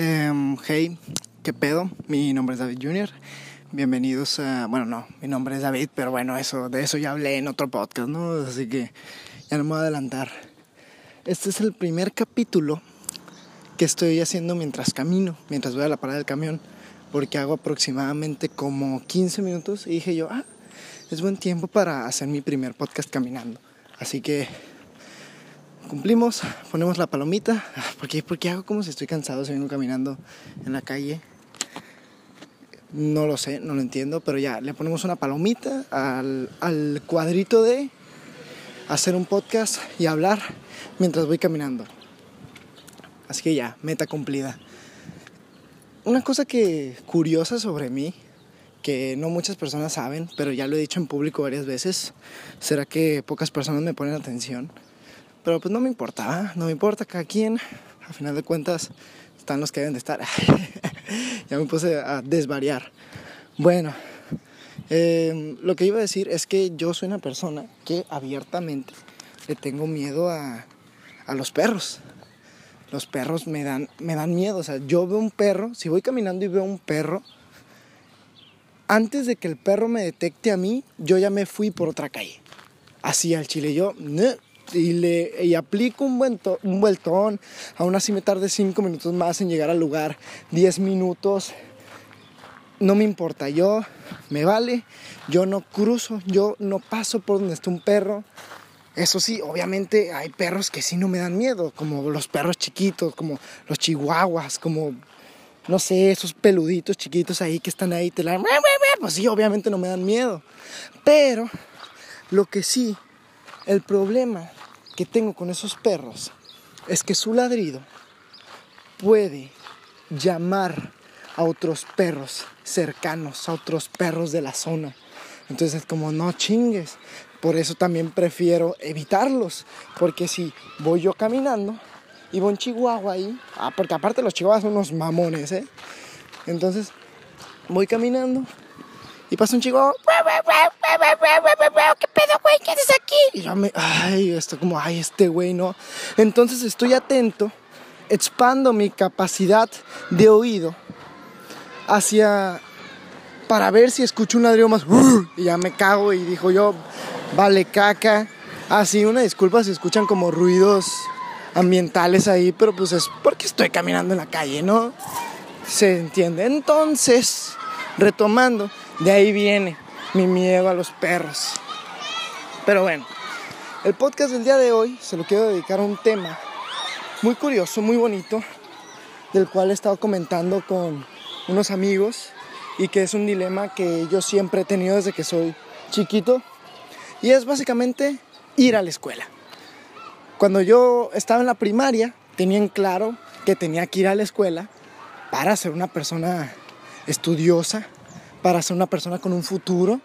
Em, hey, ¿qué pedo? Mi nombre es David Jr. Bienvenidos a... Bueno, no, mi nombre es David, pero bueno, eso, de eso ya hablé en otro podcast, ¿no? Así que ya no me voy a adelantar. Este es el primer capítulo que estoy haciendo mientras camino, mientras voy a la parada del camión, porque hago aproximadamente como 15 minutos y dije yo, ah, es buen tiempo para hacer mi primer podcast caminando. Así que cumplimos, ponemos la palomita. ¿Por qué, porque hago como si estoy cansado si vengo caminando en la calle? No lo sé, no lo entiendo, pero ya, le ponemos una palomita al, al cuadrito de hacer un podcast y hablar mientras voy caminando. Así que ya, meta cumplida. Una cosa que curiosa sobre mí, que no muchas personas saben, pero ya lo he dicho en público varias veces, será que pocas personas me ponen atención pero pues no me importa, no me importa, cada quien, a final de cuentas, están los que deben de estar. ya me puse a desvariar. Bueno, eh, lo que iba a decir es que yo soy una persona que abiertamente le tengo miedo a, a los perros. Los perros me dan, me dan miedo. O sea, yo veo un perro, si voy caminando y veo un perro, antes de que el perro me detecte a mí, yo ya me fui por otra calle. Así al chile. Yo, y, le, y aplico un, buen un vueltón. Aún así me tarde 5 minutos más en llegar al lugar, 10 minutos. No me importa, yo me vale, yo no cruzo, yo no paso por donde está un perro. Eso sí, obviamente hay perros que sí no me dan miedo, como los perros chiquitos, como los chihuahuas, como, no sé, esos peluditos chiquitos ahí que están ahí, te la... Pues sí, obviamente no me dan miedo. Pero lo que sí, el problema que tengo con esos perros es que su ladrido puede llamar a otros perros cercanos, a otros perros de la zona. Entonces, como no chingues, por eso también prefiero evitarlos, porque si voy yo caminando y voy un chihuahua ahí, ah, porque aparte los chihuahuas son unos mamones, ¿eh? Entonces, voy caminando y pasa un chico, ¿qué pedo, güey? ¿Qué haces aquí? Y yo me, ay, esto como, ay, este güey, ¿no? Entonces estoy atento, expando mi capacidad de oído hacia, para ver si escucho un ladrido más, y ya me cago y dijo yo, vale caca. Así, una disculpa si escuchan como ruidos ambientales ahí, pero pues es porque estoy caminando en la calle, ¿no? Se entiende. Entonces, retomando, de ahí viene mi miedo a los perros. Pero bueno, el podcast del día de hoy se lo quiero dedicar a un tema muy curioso, muy bonito, del cual he estado comentando con unos amigos y que es un dilema que yo siempre he tenido desde que soy chiquito y es básicamente ir a la escuela. Cuando yo estaba en la primaria, tenían claro que tenía que ir a la escuela para ser una persona estudiosa, para ser una persona con un futuro,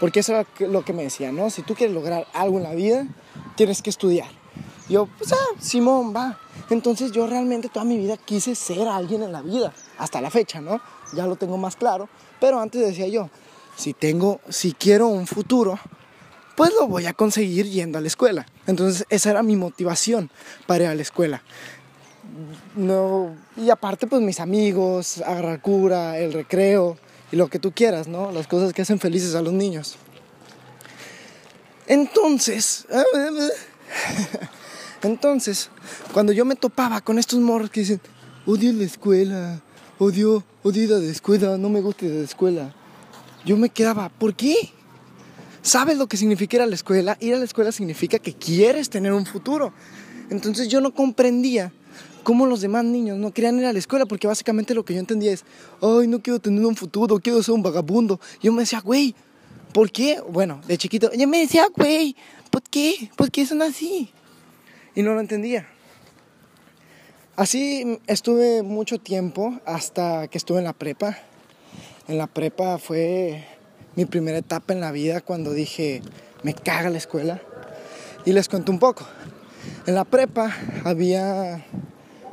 porque eso era lo que me decía, ¿no? Si tú quieres lograr algo en la vida, tienes que estudiar. Yo, pues, ah, Simón, va. Entonces yo realmente toda mi vida quise ser alguien en la vida, hasta la fecha, ¿no? Ya lo tengo más claro, pero antes decía yo, si tengo, si quiero un futuro, pues lo voy a conseguir yendo a la escuela. Entonces esa era mi motivación para ir a la escuela. No, y aparte pues mis amigos, agarrar cura, el recreo, y lo que tú quieras, ¿no? Las cosas que hacen felices a los niños. Entonces, entonces, cuando yo me topaba con estos morros que dicen, odio la escuela, odio, odio ir la escuela, no me gusta la escuela, yo me quedaba, ¿por qué? ¿Sabes lo que significa ir a la escuela? Ir a la escuela significa que quieres tener un futuro. Entonces yo no comprendía cómo los demás niños no querían ir a la escuela, porque básicamente lo que yo entendía es, ay, no quiero tener un futuro, quiero ser un vagabundo. Yo me decía, güey, ¿por qué? Bueno, de chiquito, yo me decía, güey, ¿por qué? ¿Por qué son así? Y no lo entendía. Así estuve mucho tiempo hasta que estuve en la prepa. En la prepa fue mi primera etapa en la vida cuando dije, me caga la escuela. Y les cuento un poco. En la prepa había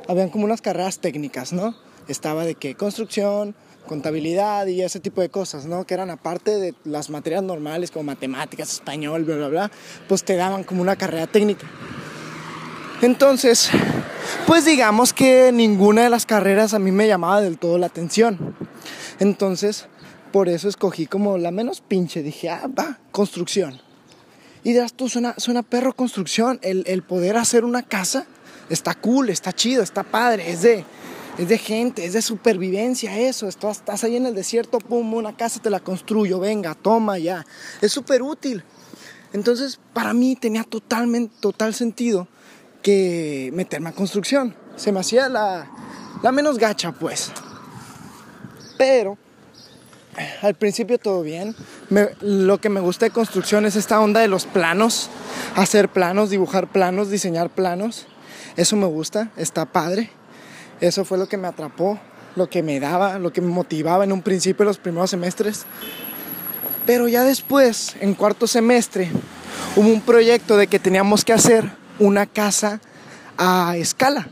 habían como unas carreras técnicas, ¿no? Estaba de que construcción, contabilidad y ese tipo de cosas, ¿no? Que eran aparte de las materias normales como matemáticas, español, bla, bla, bla, pues te daban como una carrera técnica. Entonces, pues digamos que ninguna de las carreras a mí me llamaba del todo la atención. Entonces, por eso escogí como la menos pinche. Dije, ah, va, construcción. Y dirás tú, suena, suena perro construcción. El, el poder hacer una casa está cool, está chido, está padre. Es de, es de gente, es de supervivencia eso. Estás, estás ahí en el desierto, pum, una casa te la construyo, venga, toma ya. Es súper útil. Entonces, para mí tenía totalmente, total sentido que meterme a construcción. Se me hacía la, la menos gacha, pues. Pero al principio todo bien. lo que me gusta de construcción es esta onda de los planos. Hacer planos, dibujar planos, diseñar planos. Eso me gusta, está padre. Eso fue lo que me atrapó, lo que me daba, lo que me motivaba en un principio, los primeros semestres. Pero ya después, en cuarto semestre, hubo un proyecto de que teníamos que hacer una casa a escala,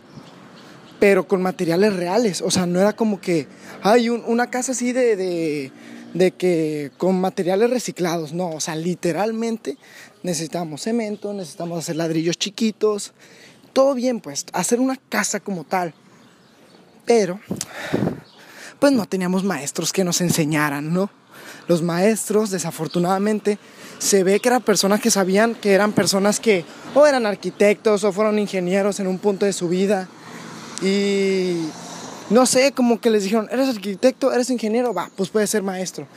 pero con materiales reales. O sea, no era como que hay una casa así de, de, que con materiales reciclados, no. O sea, literalmente necesitamos cemento, necesitamos hacer ladrillos chiquitos, todo bien, pues, hacer una casa como tal. Pero, pues no teníamos maestros que nos enseñaran, ¿no? Los maestros, desafortunadamente, se ve que eran personas que sabían que eran personas que o eran arquitectos o fueron ingenieros en un punto de su vida. Y no sé, como que les dijeron, ¿eres arquitecto? ¿Eres ingeniero? Va, pues puedes ser maestro.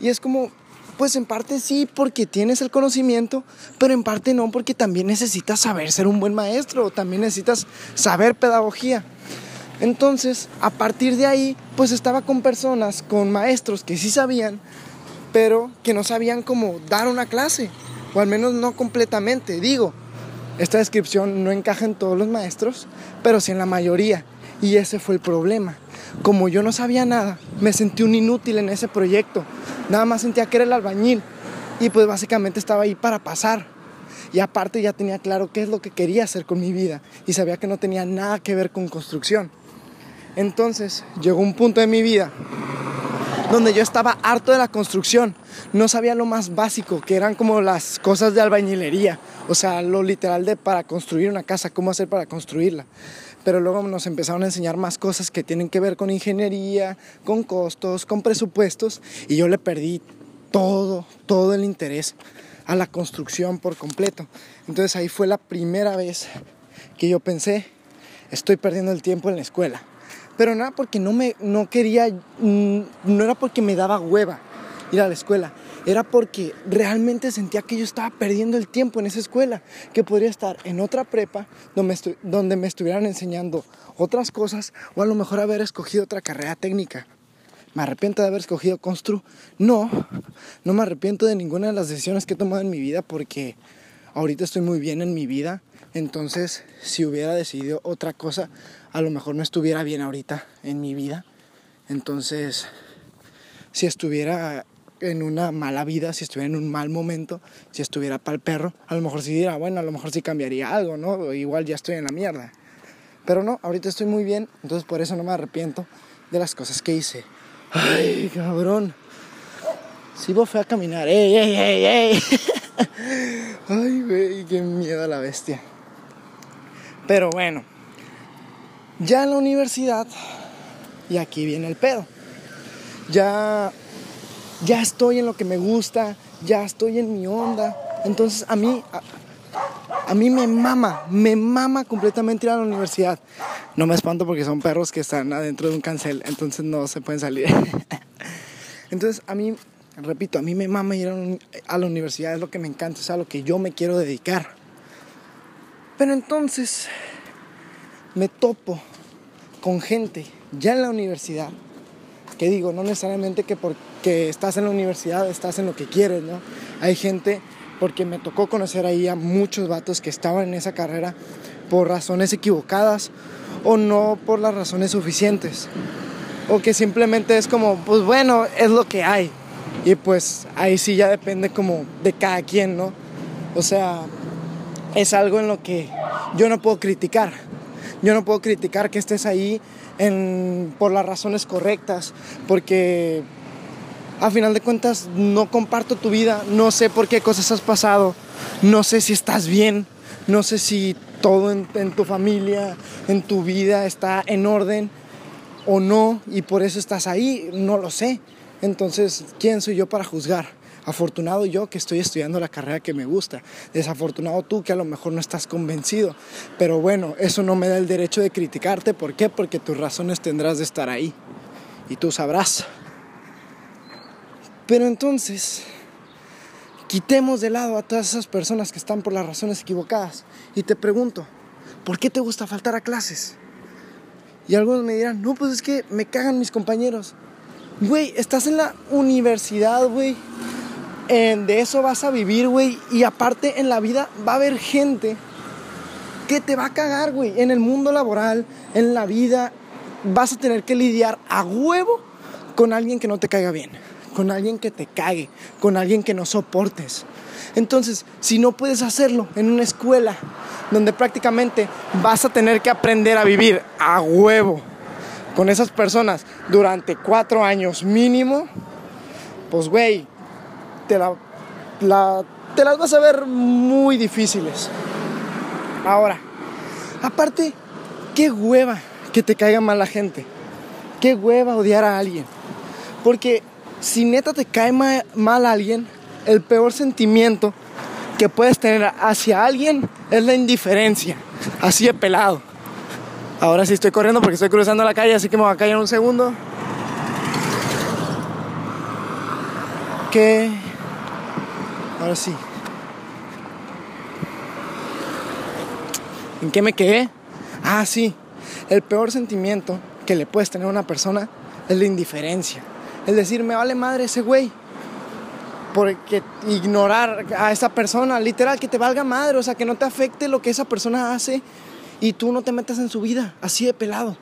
Y es como, pues en parte sí, porque tienes el conocimiento, pero en parte no, porque también necesitas saber ser un buen maestro, también necesitas saber pedagogía. Entonces, a partir de ahí, pues estaba con personas, con maestros que sí sabían, pero que no sabían cómo dar una clase, o al menos no completamente. Digo, esta descripción no encaja en todos los maestros, pero sí en la mayoría. Y ese fue el problema. Como yo no sabía nada, me sentí un inútil en ese proyecto. Nada más sentía que era el albañil. Y pues básicamente estaba ahí para pasar. Y aparte ya tenía claro qué es lo que quería hacer con mi vida. Y sabía que no tenía nada que ver con construcción. Entonces llegó un punto de mi vida donde yo estaba harto de la construcción. No sabía lo más básico, que eran como las cosas de albañilería. O sea, lo literal de para construir una casa, cómo hacer para construirla pero luego nos empezaron a enseñar más cosas que tienen que ver con ingeniería, con costos, con presupuestos, y yo le perdí todo, todo el interés a la construcción por completo. Entonces ahí fue la primera vez que yo pensé, estoy perdiendo el tiempo en la escuela. Pero no porque no me no quería, mm, no era porque me daba hueva ir a la escuela, era porque realmente sentía que yo estaba perdiendo el tiempo en esa escuela, que podría estar en otra prepa donde donde me estuvieran enseñando otras cosas o a lo mejor haber escogido otra carrera técnica. ¿Me arrepiento de haber escogido Constru? No, no me arrepiento de ninguna de las decisiones que he tomado en mi vida porque ahorita estoy muy bien en mi vida. Entonces, si hubiera decidido otra cosa, a lo mejor no estuviera bien ahorita en mi vida. Entonces, si estuviera en una mala vida, si estuviera en un mal momento, si estuviera para el perro, a lo mejor sí diría, bueno, a lo mejor sí cambiaría algo, ¿no? igual ya estoy en la mierda. Pero no, ahorita estoy muy bien, entonces por eso no me arrepiento de las cosas que hice. Ay, cabrón. Sí, fue a caminar. ¡Ey, ey, ey, ey! Ay, güey, qué miedo a la bestia. Pero bueno, ya en la universidad, y aquí viene el pedo. Ya ya estoy en lo que me gusta, ya estoy en mi onda. Entonces a mí, a, mí me mama, me mama completamente ir a la universidad. No me espanto porque son perros que están adentro de un cancel, entonces no se pueden salir. entonces a mí, repito, a mí me mama ir a la universidad, es lo que me encanta, es a lo que yo me quiero dedicar. Pero entonces me topo con gente ya en la universidad que digo, no necesariamente que porque estás en la universidad estás en lo que quieres, ¿no? Hay gente, porque me tocó conocer ahí a muchos vatos que estaban en esa carrera por razones equivocadas o no por las razones suficientes. O que simplemente es como, pues bueno, es lo que hay. Y pues ahí sí ya depende como de cada quien, ¿no? O sea, es algo en lo que yo no puedo criticar. Yo no puedo criticar que estés ahí por las razones correctas, porque a final de cuentas no comparto tu vida, no sé por qué cosas has pasado, no sé si estás bien, no sé si todo en, en tu familia, en tu vida está en orden o no y por eso estás ahí, no lo sé. Entonces, ¿quién soy yo para juzgar? Afortunado yo que estoy estudiando la carrera que me gusta. Desafortunado tú que a lo mejor no estás convencido. Pero bueno, eso no me da el derecho de criticarte. ¿Por qué? Porque tus razones tendrás de estar ahí. Y tú sabrás. Pero entonces, quitemos de lado a todas esas personas que están por las razones equivocadas. Y te pregunto, ¿por qué te gusta faltar a clases? Y algunos me dirán, no, pues es que me cagan mis compañeros. Güey, estás en la universidad, güey de eso vas a vivir, güey. Y aparte en la vida va a haber gente que te va a cagar, güey. En el mundo laboral, en la vida, vas a tener que lidiar a huevo con alguien que no te caiga bien, con alguien que te cague, con alguien que no soportes. Entonces, si no puedes hacerlo en una escuela donde prácticamente vas a tener que aprender a vivir a huevo con esas personas durante cuatro años mínimo, pues, güey, te, la, te las vas a ver muy difíciles. Ahora, aparte, qué hueva que te caiga mal la gente. Qué hueva odiar a alguien. Porque si neta te cae mal alguien, el peor sentimiento que puedes tener hacia alguien es la indiferencia. Así de pelado. Ahora sí estoy corriendo porque estoy cruzando la calle, así que me voy a callar un segundo. Que Ahora sí. ¿En qué me quedé? Ah, sí. El peor sentimiento que le puedes tener a una persona es la indiferencia. Es decir, me vale madre ese güey. Porque ignorar a esa persona, literal, que te valga madre, o sea, que no te afecte lo que esa persona hace y tú no te metas en su vida, así de pelado.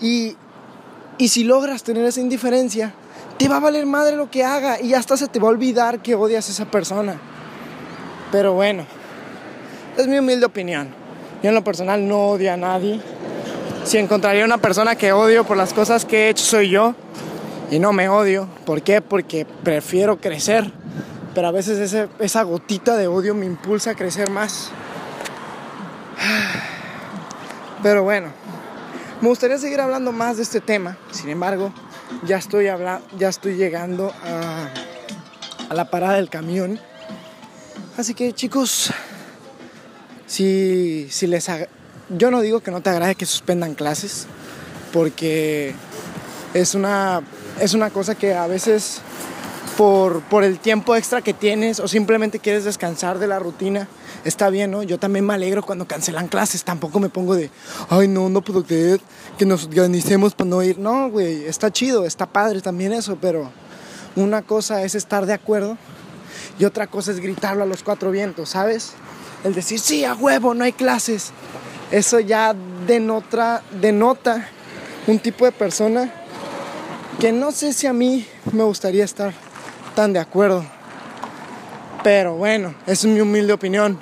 Y, y si logras tener esa indiferencia, te va a valer madre lo que haga y hasta se te va a olvidar que odias a esa persona. Pero bueno, es mi humilde opinión. Yo en lo personal no odio a nadie. Si encontraría una persona que odio por las cosas que he hecho soy yo y no me odio. ¿Por qué? Porque prefiero crecer. Pero a veces esa gotita de odio me impulsa a crecer más. Pero bueno, me gustaría seguir hablando más de este tema. Sin embargo, ya estoy, ya estoy llegando a, a la parada del camión. Así que chicos, si, si les... Yo no digo que no te agrade que suspendan clases, porque es una, es una cosa que a veces por, por el tiempo extra que tienes o simplemente quieres descansar de la rutina, está bien, ¿no? Yo también me alegro cuando cancelan clases, tampoco me pongo de, ay, no, no puedo creer que nos organicemos para no ir. No, güey, está chido, está padre también eso, pero una cosa es estar de acuerdo y otra cosa es gritarlo a los cuatro vientos, ¿sabes? El decir, sí, a huevo, no hay clases. Eso ya denota, denota un tipo de persona que no sé si a mí me gustaría estar tan de acuerdo. Pero bueno, es mi humilde opinión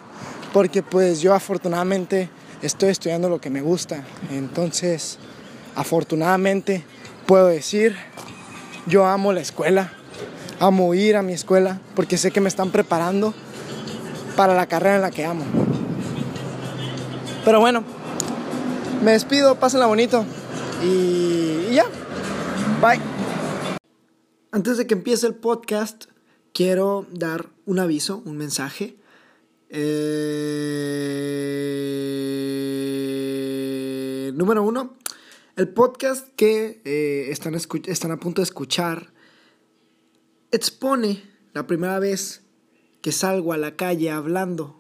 porque pues yo afortunadamente estoy estudiando lo que me gusta. Entonces, afortunadamente puedo decir, yo amo la escuela, amo ir a mi escuela porque sé que me están preparando para la carrera en la que amo. Pero bueno, me despido, pásenla bonito y, y ya. Bye. Antes de que empiece el podcast, quiero dar un aviso, un mensaje. Eh, número uno, el podcast que eh, están, están a punto de escuchar expone la primera vez que salgo a la calle hablando.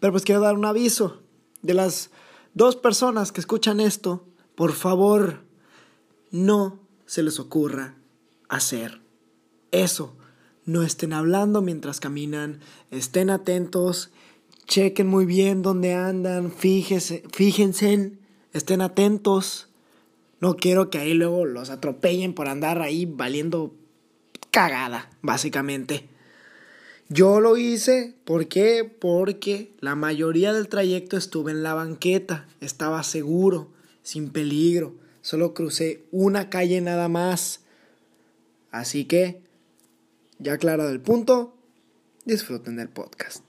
Pero pues quiero dar un aviso de las dos personas que escuchan esto. Por favor, no se les ocurra hacer eso no estén hablando mientras caminan, estén atentos, chequen muy bien dónde andan, fíjense, fíjense, estén atentos. No quiero que ahí luego los atropellen por andar ahí valiendo cagada, básicamente. Yo lo hice, ¿por qué? Porque la mayoría del trayecto estuve en la banqueta, estaba seguro, sin peligro, solo crucé una calle nada más. Así que ya aclarado el punto, disfruten del podcast.